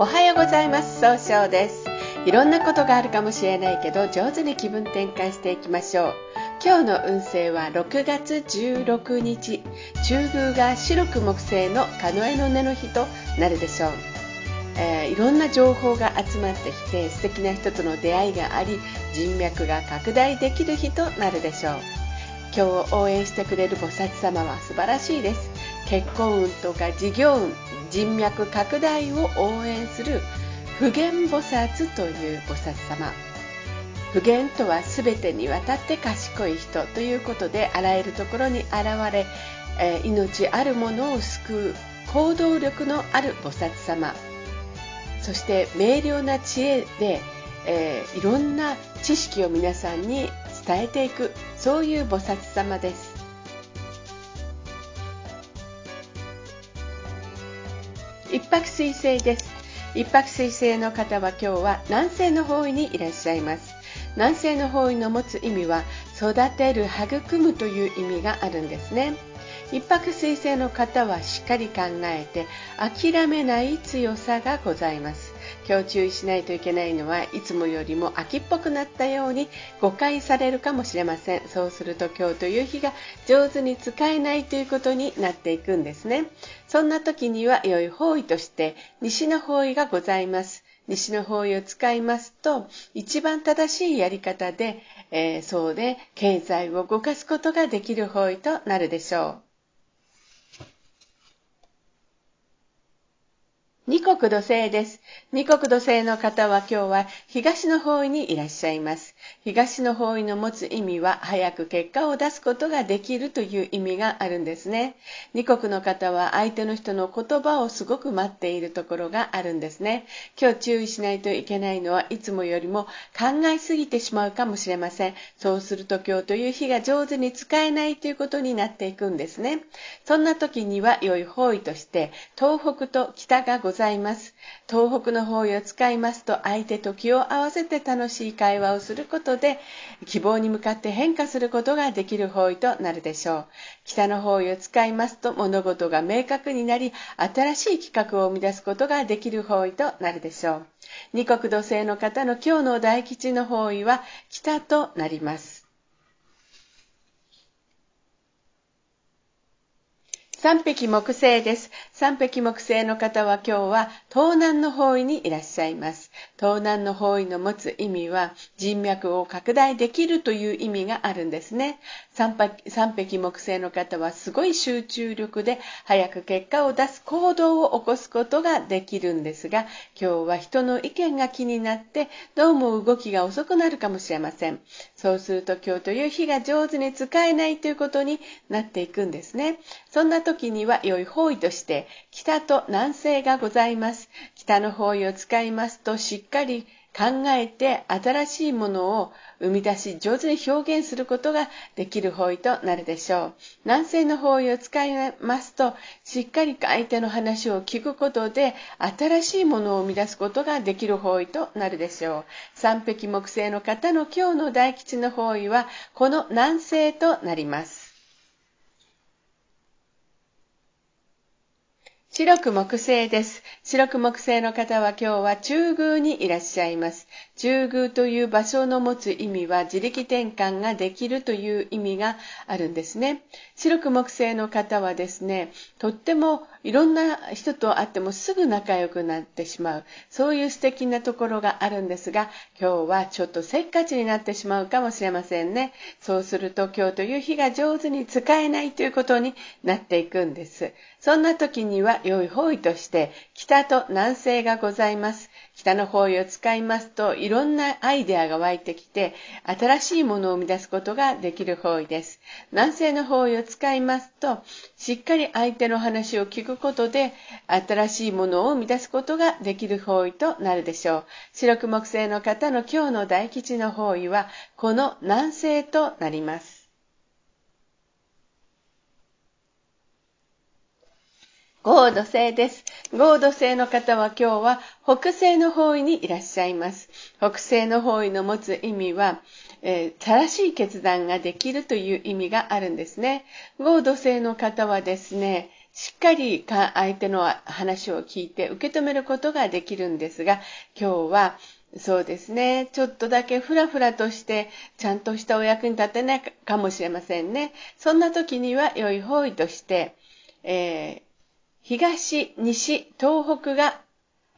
おはようございます。総称です。いろんなことがあるかもしれないけど上手に気分転換していきましょう。今日の運勢は6月16日。中宮が白く木製のカノエの根の日となるでしょう、えー、いろんな情報が集まってきて素敵な人との出会いがあり人脈が拡大できる日となるでしょう。今日を応援してくれる菩薩様は素晴らしいです。結婚運とか事業運人脈拡大を応援する普賢菩薩という菩薩様。普賢とは全てにわたって賢い人ということであらゆるところに現れ、え、命あるものを救う行動力のある菩薩様。そして明瞭な知恵で、えー、いろんな知識を皆さんに伝えていくそういう菩薩様です。一泊水星です。一泊水星の方は今日は南西の方位にいらっしゃいます。南西の方位の持つ意味は育てる育むという意味があるんですね。一泊水星の方はしっかり考えて諦めない強さがございます。今日注意しないといけないのはいつもよりも秋っぽくなったように誤解されるかもしれません。そうすると今日という日が上手に使えないということになっていくんですね。そんな時には良い方位として西の方位がございます。西の方位を使いますと一番正しいやり方で、えー、そうで経済を動かすことができる方位となるでしょう。二国土星です。二国土星の方は今日は東の方位にいらっしゃいます。東の方位の持つ意味は早く結果を出すことができるという意味があるんですね。二国の方は相手の人の言葉をすごく待っているところがあるんですね。今日注意しないといけないのはいつもよりも考えすぎてしまうかもしれません。そうすると今日という日が上手に使えないということになっていくんですね。そんな時には良い方位として東北と北がございます。東北の方位を使いますと相手と気を合わせて楽しい会話をすることで希望に向かって変化することができる方位となるでしょう。北の方位を使いますと物事が明確になり新しい企画を生み出すことができる方位となるでしょう。二国土星の方の今日の大吉の方位は北となります。三匹木星です。三匹木星の方は今日は東南の方位にいらっしゃいます。東南の方位の持つ意味は人脈を拡大できるという意味があるんですね。三匹木星の方はすごい集中力で早く結果を出す行動を起こすことができるんですが、今日は人の意見が気になってどうも動きが遅くなるかもしれません。そうすると今日という日が上手に使えないということになっていくんですね。そんな時には良い方位として北と南西がございます。北の方位を使いますとしっかり考えて新しいものを生み出し上手に表現することができる方位となるでしょう。南西の方位を使いますとしっかり相手の話を聞くことで新しいものを生み出すことができる方位となるでしょう。三匹木星の方の今日の大吉の方位はこの南西となります。白く木星です。白く木星の方は今日は中宮にいらっしゃいます。中宮という場所の持つ意味は自力転換ができるという意味があるんですね。白く木星の方はですね、とってもいろんな人と会ってもすぐ仲良くなってしまう。そういう素敵なところがあるんですが、今日はちょっとせっかちになってしまうかもしれませんね。そうすると今日という日が上手に使えないということになっていくんです。そんな時には良い方位として北と南西がございます。北の方位を使いますといろんなアイデアが湧いてきて新しいものを生み出すことができる方位です。南西の方位を使いますとしっかり相手の話を聞くくことで新しいものを生み出すことができる方位となるでしょう。白く木星の方の今日の大吉の方位はこの南西となります。合土星です。合土星の方は今日は北西の方位にいらっしゃいます。北西の方位の持つ意味は、えー、正しい決断ができるという意味があるんですね。合土星の方はですね、しっかり相手の話を聞いて受け止めることができるんですが、今日はそうですね。ちょっとだけふらふらとして、ちゃんとしたお役に立てないかもしれませんね。そんな時には良い方位として、えー、東、西、東北が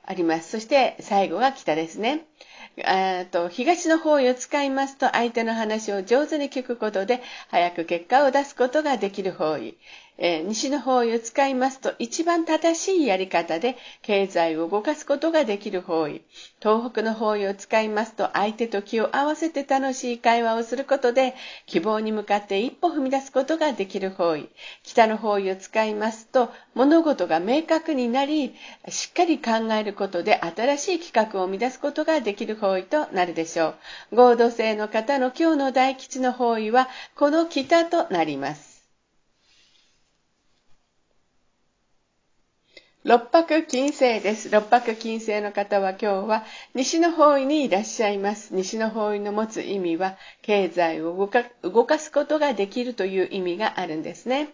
あります。そして最後が北ですね。と東の方位を使いますと相手の話を上手に聞くことで早く結果を出すことができる方位。えー、西の方位を使いますと一番正しいやり方で経済を動かすことができる方位。東北の方位を使いますと相手と気を合わせて楽しい会話をすることで希望に向かって一歩踏み出すことができる方位。北の方位を使いますと物事が明確になりしっかり考えることで新しい企画を生み出すことができる方位となるでしょう。合同性の方の今日の大吉の方位はこの北となります。六白金星です。六白金星の方は今日は西の方位にいらっしゃいます。西の方位の持つ意味は経済を動か動かすことができるという意味があるんですね。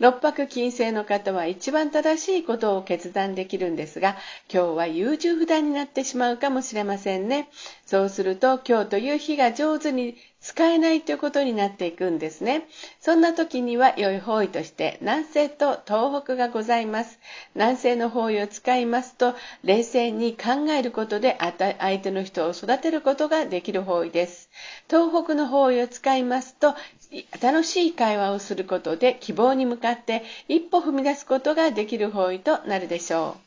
六白金星の方は一番正しいことを決断できるんですが、今日は優柔不断になってしまうかもしれませんね。そうすると今日という日が上手に使えないということになっていくんですね。そんな時には良い方位として南西と東北がございます。南西の方位を使いますと冷静に考えることで相手の人を育てることができる方位です。東北の方位を使いますと楽しい会話をすることで希望に向かって一歩踏み出すことができる方位となるでしょう。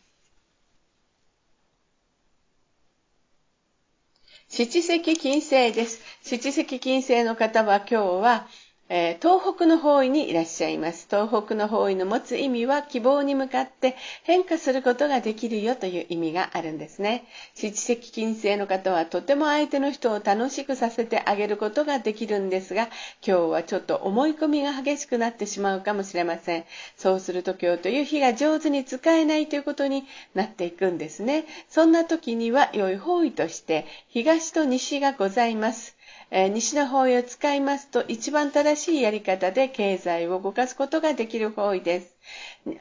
七石金星です。七石金星の方は今日は、えー、東北の方位にいらっしゃいます。東北の方位の持つ意味は希望に向かって変化することができるよという意味があるんですね。七石金星の方はとても相手の人を楽しくさせてあげることができるんですが、今日はちょっと思い込みが激しくなってしまうかもしれません。そうすると今日という日が上手に使えないということになっていくんですね。そんな時には良い方位として東と西がございます。え西の方位を使いますと一番正しいやり方で経済を動かすことができる方位です。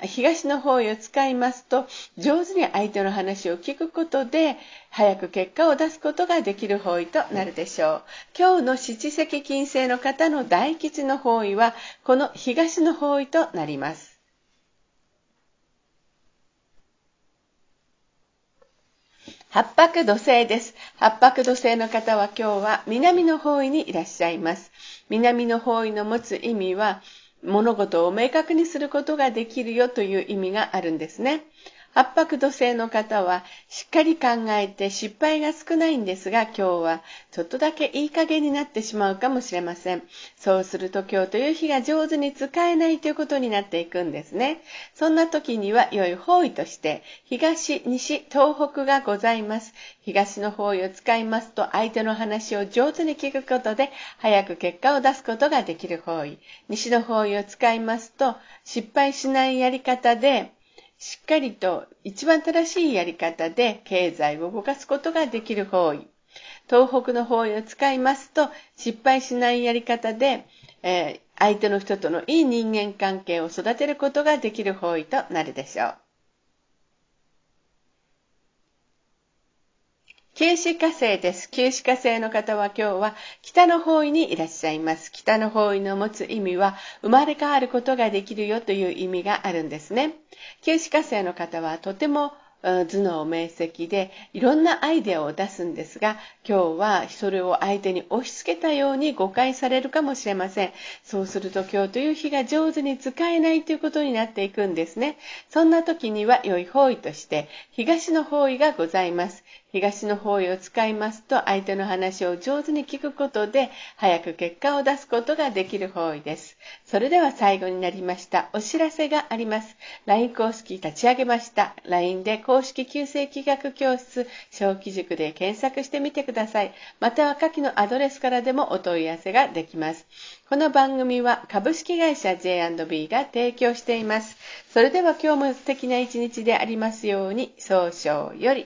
東の方位を使いますと上手に相手の話を聞くことで早く結果を出すことができる方位となるでしょう。今日の七石金星の方の大吉の方位はこの東の方位となります。八白土星です。八白土星の方は今日は南の方位にいらっしゃいます。南の方位の持つ意味は、物事を明確にすることができるよという意味があるんですね。八白土星の方はしっかり考えて失敗が少ないんですが今日はちょっとだけいい加減になってしまうかもしれません。そうすると今日という日が上手に使えないということになっていくんですね。そんな時には良い方位として東、西、東北がございます。東の方位を使いますと相手の話を上手に聞くことで早く結果を出すことができる方位。西の方位を使いますと失敗しないやり方でしっかりと一番正しいやり方で経済を動かすことができる方位。東北の方位を使いますと失敗しないやり方で、えー、相手の人とのいい人間関係を育てることができる方位となるでしょう。九死火星です。九死火星の方は今日は北の方位にいらっしゃいます。北の方位の持つ意味は生まれ変わることができるよという意味があるんですね。九死火星の方はとても頭脳明晰でいろんなアイデアを出すんですが今日はそれを相手に押し付けたように誤解されるかもしれませんそうすると今日という日が上手に使えないということになっていくんですねそんな時には良い方位として東の方位がございます東の方位を使いますと相手の話を上手に聞くことで早く結果を出すことができる方位です。それでは最後になりましたお知らせがあります。LINE 公式立ち上げました。LINE で公式旧正規学教室小規塾で検索してみてください。または下記のアドレスからでもお問い合わせができます。この番組は株式会社 J&B が提供しています。それでは今日も素敵な一日でありますように、早々より。